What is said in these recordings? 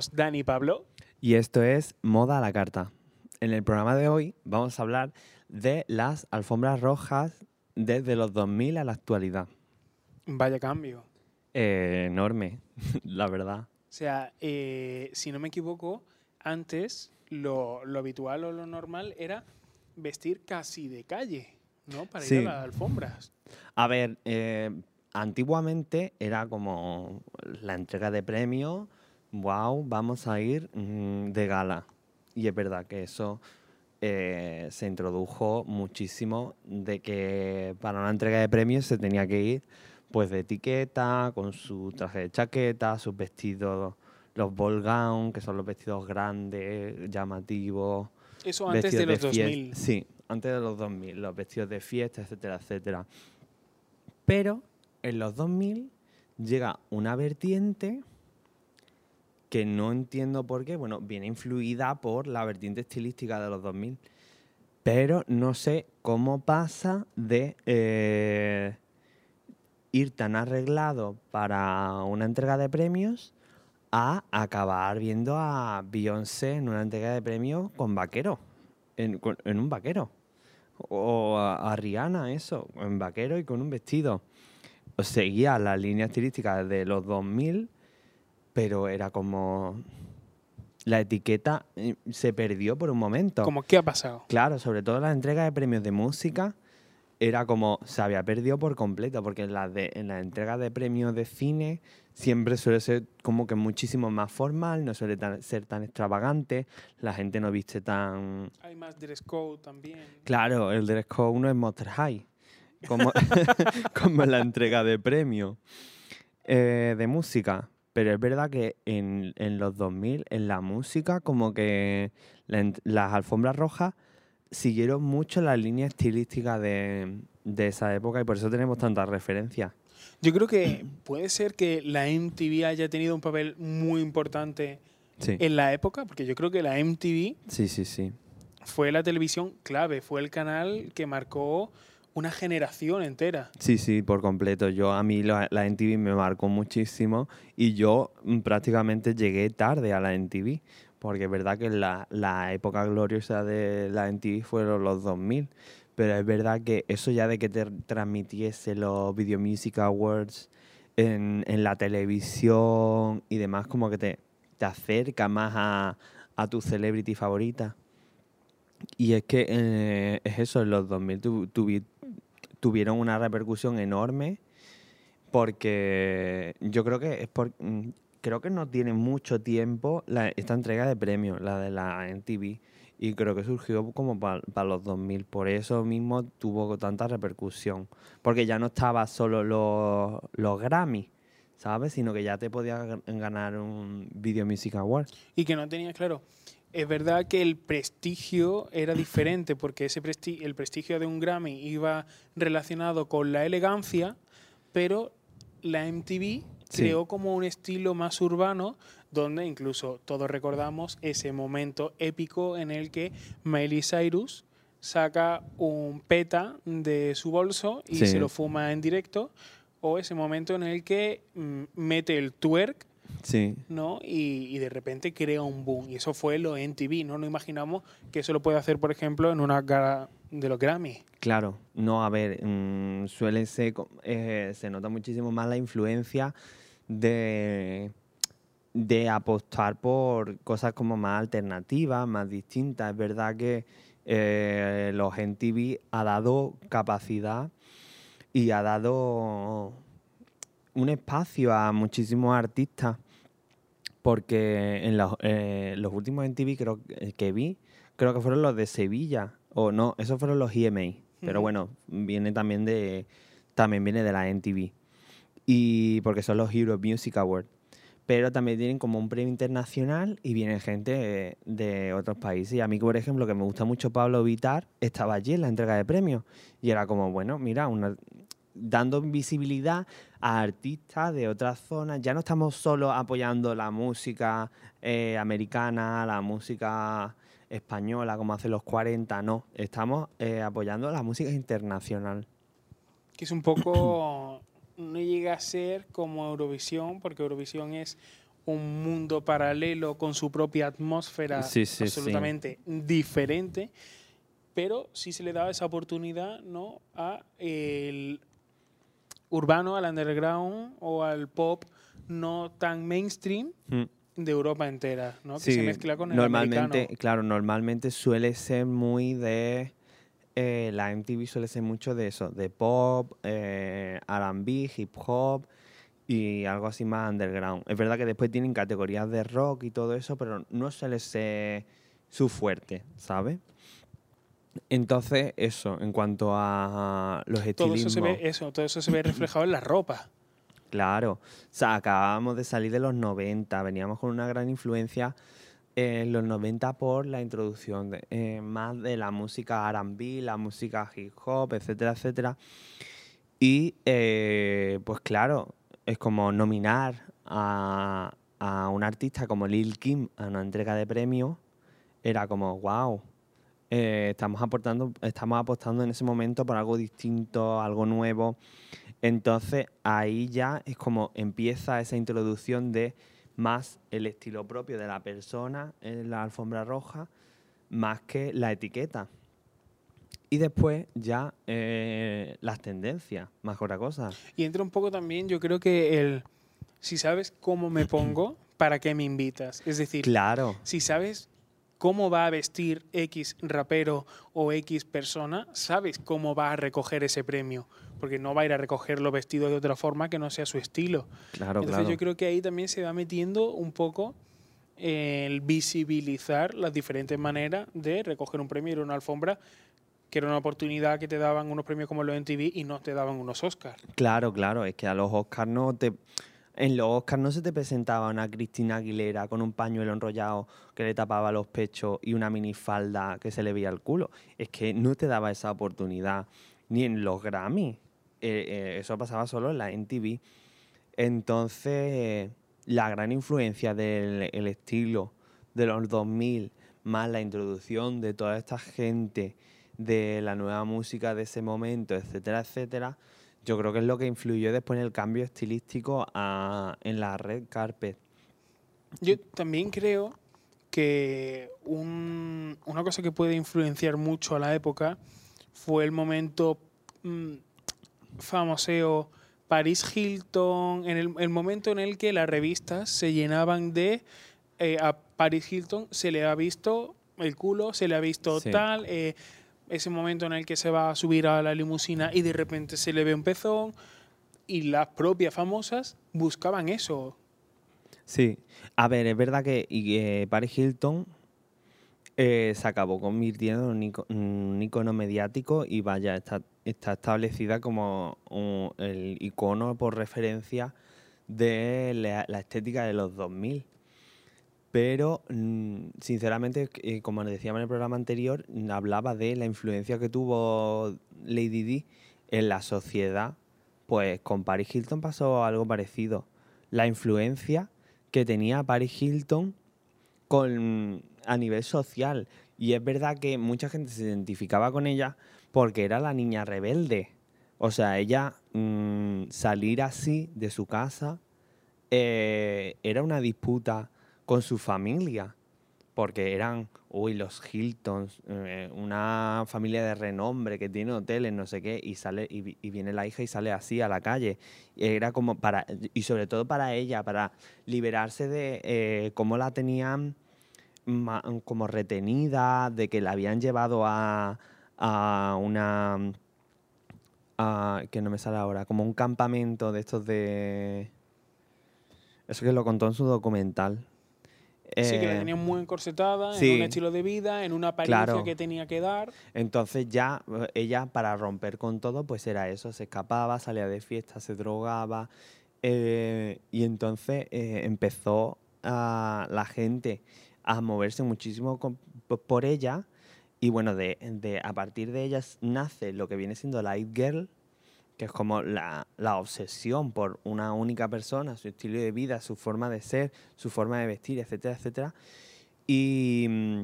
Somos Dani y Pablo. Y esto es Moda a la Carta. En el programa de hoy vamos a hablar de las alfombras rojas desde los 2000 a la actualidad. Vaya cambio. Eh, enorme, la verdad. O sea, eh, si no me equivoco, antes lo, lo habitual o lo normal era vestir casi de calle, ¿no? Para Sí. ir a las alfombras. A ver, eh, antiguamente era como la entrega de premios, wow, vamos a ir mm, de gala. Y es verdad que eso eh, se introdujo muchísimo de que para una entrega de premios se tenía que ir pues de etiqueta, con su traje de chaqueta, sus vestidos, los ball gown, que son los vestidos grandes, llamativos. Eso antes de los fies- 2000. Sí, antes de los 2000, los vestidos de fiesta, etcétera, etcétera. Pero en los 2000 llega una vertiente que no entiendo por qué, bueno, viene influida por la vertiente estilística de los 2000, pero no sé cómo pasa de eh, ir tan arreglado para una entrega de premios a acabar viendo a Beyoncé en una entrega de premios con vaquero, en, un vaquero. O a, Rihanna, eso, en vaquero y con un vestido. Seguía la línea estilística de los 2000, pero era como... La etiqueta eh, se perdió por un momento. Como, ¿qué ha pasado? Claro, sobre todo en las entregas de premios de música, era como se había perdido por completo, porque en las en la entrega de premios de cine siempre suele ser como que muchísimo más formal, no suele tan- ser tan extravagante, la gente no viste tan... Hay más dress code también. Claro, el dress code no es Monster High, como, como en la entrega de premios eh, de música. Pero es verdad que en, en los 2000, en la música, como que la las alfombras rojas siguieron mucho la línea estilística de, de esa época y por eso tenemos tantas referencias. Yo creo que puede ser que la MTV haya tenido un papel muy importante Sí, en la época, porque yo creo que la MTV sí, sí, sí. fue la televisión clave, fue el canal que marcó una generación entera. Sí, sí, por completo. Yo a mí la, la NTV me marcó muchísimo y yo mm, prácticamente llegué tarde a la NTV, porque es verdad que la, la época gloriosa de la NTV fueron los 2000, pero es verdad que eso ya de que te transmitiese los Video Music Awards en, en la televisión y demás, como que te, te acerca más a, a tu celebrity favorita. Y es que eh, es eso, en los 2000 tu- tuvi- tuvieron una repercusión enorme porque yo creo que es por mm, creo que no tiene mucho tiempo esta entrega de premios, la de la NTV y creo que surgió como para los 2000, por eso mismo tuvo tanta repercusión, porque ya no estaba solo los, los Grammy, ¿sabes? Sino que ya te podías gan- ganar un Video Music Award. Y que no tenía claro. Es verdad que el prestigio era diferente, porque ese el prestigio de un Grammy iba relacionado con la elegancia, pero la MTV Sí. creó como un estilo más urbano, donde incluso todos recordamos ese momento épico en el que Miley Cyrus saca un peta de su bolso y Sí. se lo fuma en directo, o ese momento en el que mm, mete el twerk Sí. ¿no? Y, y de repente crea un boom. Y eso fue lo MTV, ¿no? No imaginamos que eso lo puede hacer, por ejemplo, en una gala de los Grammy. Claro, no, a ver, mm, suele ser, eh, se nota muchísimo más la influencia de, de apostar por cosas como más alternativas, más distintas. Es verdad que eh, los MTV ha dado capacidad y ha dado un espacio a muchísimos artistas porque en los, eh, los últimos MTV creo que- que vi, creo que fueron los de Sevilla, o no, esos fueron los EMA, pero bueno, viene también de, también viene de la MTV, y porque son los Europe Music Awards, pero también tienen como un premio internacional y viene gente eh, de otros países, y a mí, por ejemplo, que me gusta mucho Pablo Vitar, estaba allí en la entrega de premios, y era como, bueno, mira, una, dando visibilidad a artistas de otras zonas. Ya no estamos solo apoyando la música eh, americana, la música española, como hace los 40, no. Estamos eh, apoyando la música internacional. Que es un poco. no llega a ser como Eurovisión, porque Eurovisión es un mundo paralelo con su propia atmósfera Sí, sí, sí. absolutamente diferente, pero sí se le daba esa oportunidad ¿no? a el urbano, al underground o al pop no tan mainstream Mm. de Europa entera, ¿no? que se mezcla con el normalmente, americano. claro, normalmente suele ser muy de eh, la MTV suele ser mucho de eso, de pop, eh, R&B, hip hop y algo así más underground. Es verdad que después tienen categorías de rock y todo eso, pero no suele ser su fuerte, ¿sabes? Entonces, eso, en cuanto a los Todo estilismos. eso, se ve, eso, todo eso se ve reflejado en la ropa. Claro, o sea, acabábamos de salir de los 90, veníamos con una gran influencia en los 90 por la introducción de, eh, más de la música R&B, la música hip hop, etcétera, etcétera. Y pues claro, es como nominar a, a un artista como Lil Kim a una entrega de premios, era como, wow, estamos, aportando, estamos apostando en ese momento por algo distinto, algo nuevo. Entonces ahí ya es como empieza esa introducción de más el estilo propio de la persona en la alfombra roja, más que la etiqueta. Y después ya eh, las tendencias, más que otra cosa. Y entra un poco también, yo creo que el si sabes cómo me pongo, ¿para qué me invitas? Es decir, Claro, si sabes cómo va a vestir X rapero o X persona, sabes cómo va a recoger ese premio, porque no va a ir a recogerlo vestido de otra forma que no sea su estilo. claro, Entonces claro. yo creo que ahí también se va metiendo un poco el visibilizar las diferentes maneras de recoger un premio y ir a una alfombra, que era una oportunidad que te daban unos premios como los MTV y no te daban unos Oscars. Claro, claro, es que a los Oscars no te... En los Oscars no se te presentaba una Cristina Aguilera con un pañuelo enrollado que le tapaba los pechos y una minifalda que se le veía el culo. Es que no te daba esa oportunidad. Ni en los Grammy. Eh, eh, eso pasaba solo en la MTV. Entonces, la gran influencia del el estilo de los 2000, más la introducción de toda esta gente, de la nueva música de ese momento, etcétera, etcétera, yo creo que es lo que influyó después en el cambio estilístico a- en la red carpet. Yo también creo que un- una cosa que puede influenciar mucho a la época fue el momento mm, famoseo Paris Hilton, en el, el momento en el que las revistas se llenaban de eh, a Paris Hilton se le ha visto el culo, se le ha visto Sí. tal, eh, ese momento en el que se va a subir a la limusina y de repente se le ve un pezón y las propias famosas buscaban eso. Sí, a ver, es verdad que eh, Paris Hilton eh, se acabó convirtiendo en un icono mediático y vaya, está, está establecida como un- el icono por referencia de la, la estética de los 2000. Pero, mm, sinceramente, eh, como decíamos en el programa anterior, hablaba de la influencia que tuvo Lady Di en la sociedad. Pues con Paris Hilton pasó algo parecido. La influencia que tenía Paris Hilton con, a nivel social. Y es verdad que mucha gente se identificaba con ella porque era la niña rebelde. O sea, ella mm, salir así de su casa eh, era una disputa con su familia. Porque eran, uy, los Hiltons, eh, una familia de renombre que tiene hoteles, no sé qué, y sale y, vi- y viene la hija y sale así a la calle. Era como para, y sobre todo para ella, para liberarse de eh, cómo la tenían como retenida, de que la habían llevado a, a una, a- que no me sale ahora, como un campamento de estos de... Eso que lo contó en su documental. Sí, que la Eh, tenían muy encorsetada, en sí. un estilo de vida, en una apariencia Claro. que tenía que dar. Entonces ya eh, ella para romper con todo pues era eso, se escapaba, salía de fiesta, se drogaba eh, y entonces eh, empezó a la gente a moverse muchísimo con- por ella y bueno, de, de- a partir de ellas nace lo que viene siendo la It Girl, que es como la, la obsesión por una única persona, su estilo de vida, su forma de ser, su forma de vestir, etcétera, etcétera. Y mm,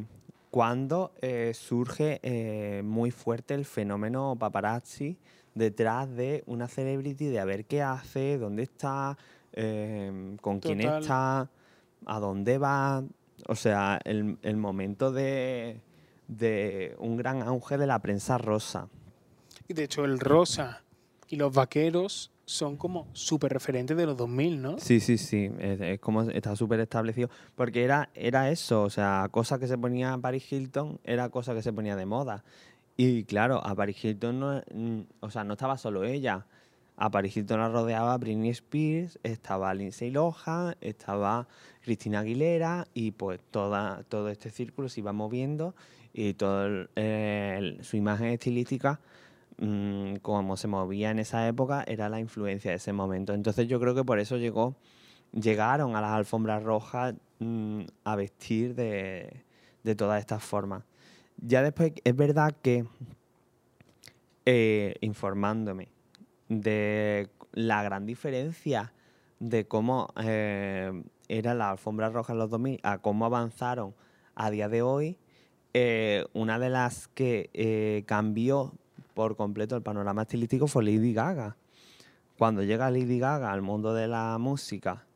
cuando eh, surge eh, muy fuerte el fenómeno paparazzi detrás de una celebrity, de a ver qué hace, dónde está, eh, con quién está. ¿A dónde va? O sea, el, el momento de, de un gran auge de la prensa rosa. Y de hecho, el rosa y los vaqueros son como súper referentes de los 2000, ¿no? Sí, sí, sí, es, como está súper establecido, porque era, era eso, o sea, cosa que se ponía Paris Hilton, era cosa que se ponía de moda. Y claro, a Paris Hilton no, o sea, no estaba solo ella, a Paris Hilton la rodeaba Britney Spears, estaba Lindsay Lohan, estaba Cristina Aguilera y pues toda, todo este círculo se iba moviendo y toda su imagen estilística Mm, como se movía en esa época, era la influencia de ese momento. Entonces yo creo que por eso llegó, llegaron a las alfombras rojas mm, a vestir de, todas estas formas. Ya después es verdad que eh, informándome de la gran diferencia de cómo eh, era la alfombra roja en los 2000 a cómo avanzaron a día de hoy, eh, una de las que cambió por completo el panorama estilístico fue Lady Gaga. Cuando llega Lady Gaga al mundo de la música,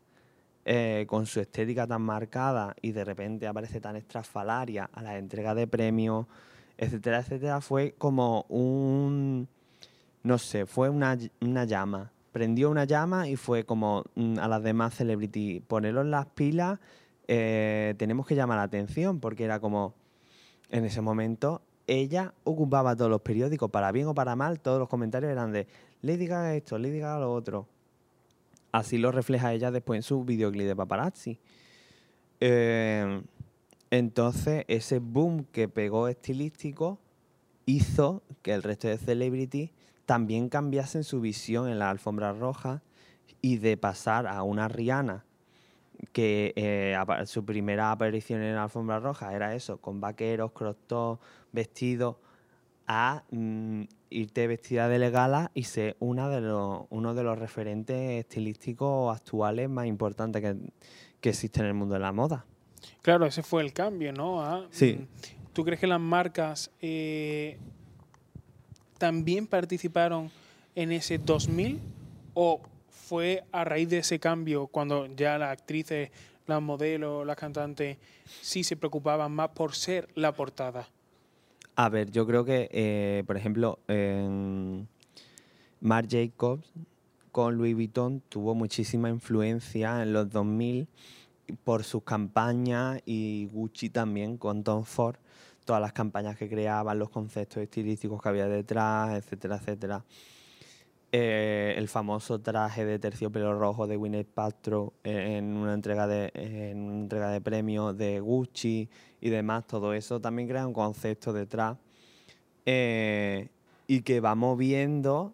eh, con su estética tan marcada y de repente aparece tan estrafalaria a la entrega de premios, etcétera, etcétera, fue como un, no sé, fue una, llama. Prendió una llama y fue como mm, a las demás celebrities, ponerlos las pilas, eh, tenemos que llamar la atención, porque era como, en ese momento ella ocupaba todos los periódicos, para bien o para mal, todos los comentarios eran de Lady Gaga esto, Lady Gaga lo otro. Así lo refleja ella después en su videoclip de paparazzi. Eh, entonces, ese boom que pegó estilístico hizo que el resto de celebrities también cambiasen su visión en la alfombra roja y de pasar a una Rihanna que eh, su primera aparición en la alfombra roja era eso, con vaqueros, crostos, vestidos, a mm, irte vestida de gala y ser una de los, uno de los referentes estilísticos actuales más importantes que, que existe en el mundo de la moda. Claro, ese fue el cambio, ¿no? sí. Mm, ¿Tú crees que las marcas eh, también participaron en ese 2000 o fue a raíz de ese cambio cuando ya las actrices, las modelos, las cantantes sí se preocupaban más por ser la portada? A ver, yo creo que, eh, por ejemplo, Marc Jacobs con Louis Vuitton tuvo muchísima influencia en los 2000 por sus campañas y Gucci también con Tom Ford, todas las campañas que creaban, los conceptos estilísticos que había detrás, etcétera, etcétera. Eh, el famoso traje de terciopelo rojo de Gwyneth Paltrow en una entrega de en una entrega de premios de Gucci y demás todo eso también crea un concepto detrás eh, y que va moviendo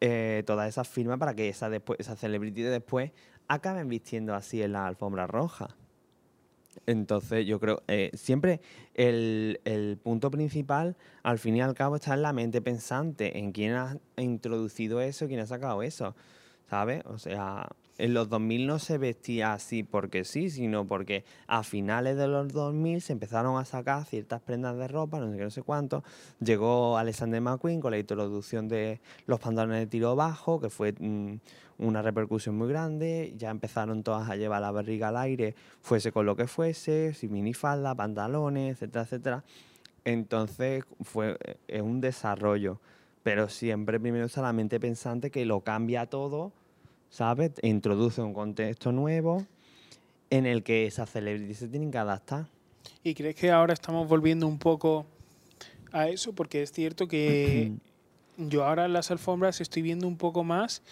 eh, todas esas firmas para que esa después esa celebrity después acaben vistiendo así en la alfombra roja entonces yo creo, eh, siempre el, el, punto principal, al fin y al cabo, está en la mente pensante, en quién ha introducido eso, quién ha sacado eso, ¿sabes? O sea, en los 2000 no se vestía así porque sí, sino porque a finales de los 2000 se empezaron a sacar ciertas prendas de ropa, no sé qué, no sé cuánto. Llegó Alexander McQueen con la introducción de los pantalones de tiro bajo, que fue mm, una repercusión muy grande. Ya empezaron todas a llevar la barriga al aire, fuese con lo que fuese, sin minifalda, pantalones, etcétera, etcétera. Entonces fue eh, un desarrollo, pero siempre primero solamente pensante que lo cambia todo ¿sabes? Introduce un contexto nuevo en el que esas celebrities se tienen que adaptar. ¿Y crees que ahora estamos volviendo un poco a eso? Porque es cierto que yo ahora en las alfombras estoy viendo un poco más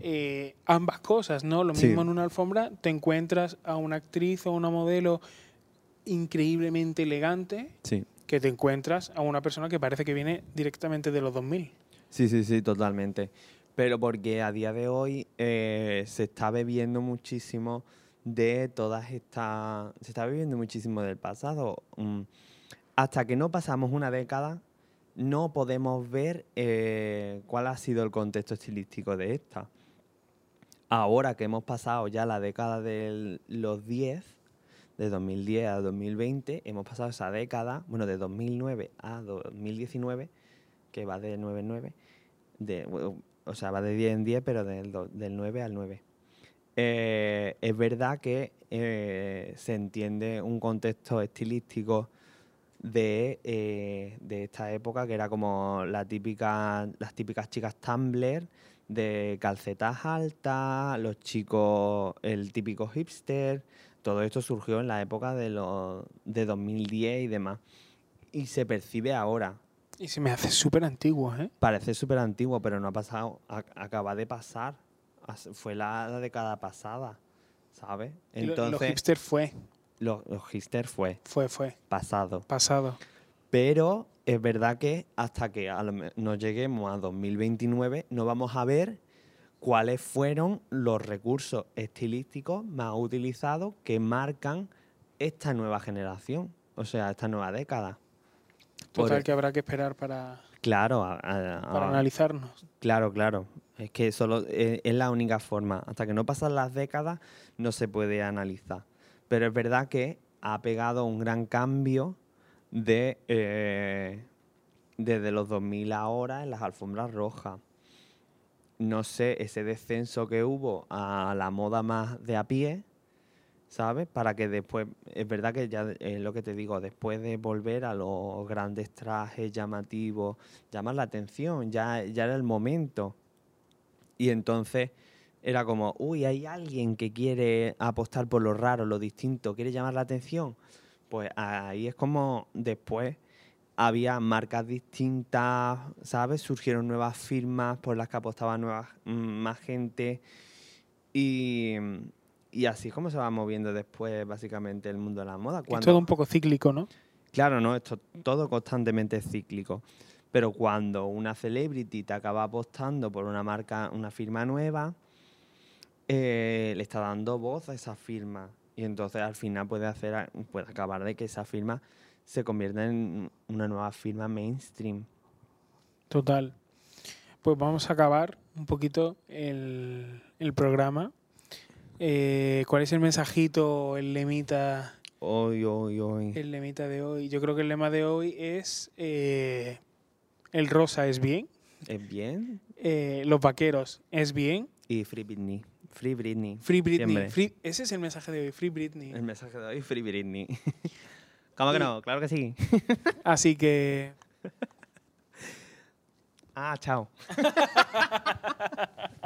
eh, ambas cosas, ¿no? Lo mismo en una alfombra, te encuentras a una actriz o una modelo increíblemente elegante que te encuentras a una persona que parece que viene directamente de los 2000. Sí, sí, sí, totalmente pero porque a día de hoy eh, se está bebiendo muchísimo de todas estas, se está bebiendo muchísimo del pasado. Mm, hasta que no pasamos una década, no podemos ver eh, cuál ha sido el contexto estilístico de esta. Ahora que hemos pasado ya la década de los 10, de 2010 a 2020, hemos pasado esa década, bueno, de 2009 a 2019, que va de 9 9, de, o sea, va de 10 en 10, pero del, del 9 al 9. eh, es verdad que eh, se entiende un contexto estilístico de, eh, de esta época que era como la típica, las típicas chicas Tumblr de calcetas altas, los chicos, el típico hipster, todo esto surgió en la época de, los, de 2010 y demás. Y se percibe ahora. Y se me hace súper antiguo, ¿eh? Parece súper antiguo, pero no ha pasado, acaba de pasar. As- Fue la, década pasada, ¿sabes? Entonces, Los hipster fue, los, los hipster fue fue, fue. pasado. Pasado. Pero es verdad que hasta que nos lleguemos a 2029 no vamos a ver cuáles fueron los recursos estilísticos más utilizados que marcan esta nueva generación, o sea, esta nueva década. Por- Total que habrá que esperar para, Claro, a- a- para analizarnos. claro, claro. Es que solo eh, es la única forma. Hasta que no pasan las décadas no se puede analizar. Pero es verdad que ha pegado un gran cambio de eh, desde los 2000 ahora en las alfombras rojas. No sé, ese descenso que hubo a la moda más de a pie, ¿sabes? Para que después, es verdad que ya es lo que te digo, después de volver a los grandes trajes llamativos, llamar la atención, ya, ya era el momento. Y entonces era como, uy, hay alguien que quiere apostar por lo raro, lo distinto, quiere llamar la atención. Pues ahí es como después había marcas distintas, ¿sabes? Surgieron nuevas firmas por las que apostaba nuevas, mm, más gente. Y, y así es como se va moviendo después básicamente el mundo de la moda. Es Cuando- todo un poco cíclico, ¿no? Claro, no, esto todo constantemente es cíclico. Pero cuando una celebrity te acaba apostando por una marca, una firma nueva, eh, le está dando voz a esa firma. Y entonces al final puede hacer, puede acabar de que esa firma se convierta en una nueva firma mainstream. Total. Pues vamos a acabar un poquito el, el programa. Eh, ¿Cuál es el mensajito, el lemita, Hoy, hoy, hoy. el lemita de hoy? Yo creo que el lema de hoy es eh, el rosa es bien, ¿Es bien? eh, los vaqueros es bien, Y Free Britney. Free Britney. Free Britney. Free- ese es el mensaje de hoy, Free Britney. El mensaje de hoy, Free Britney. ¿Cómo que no? Claro que sí. Así que Ah, chao.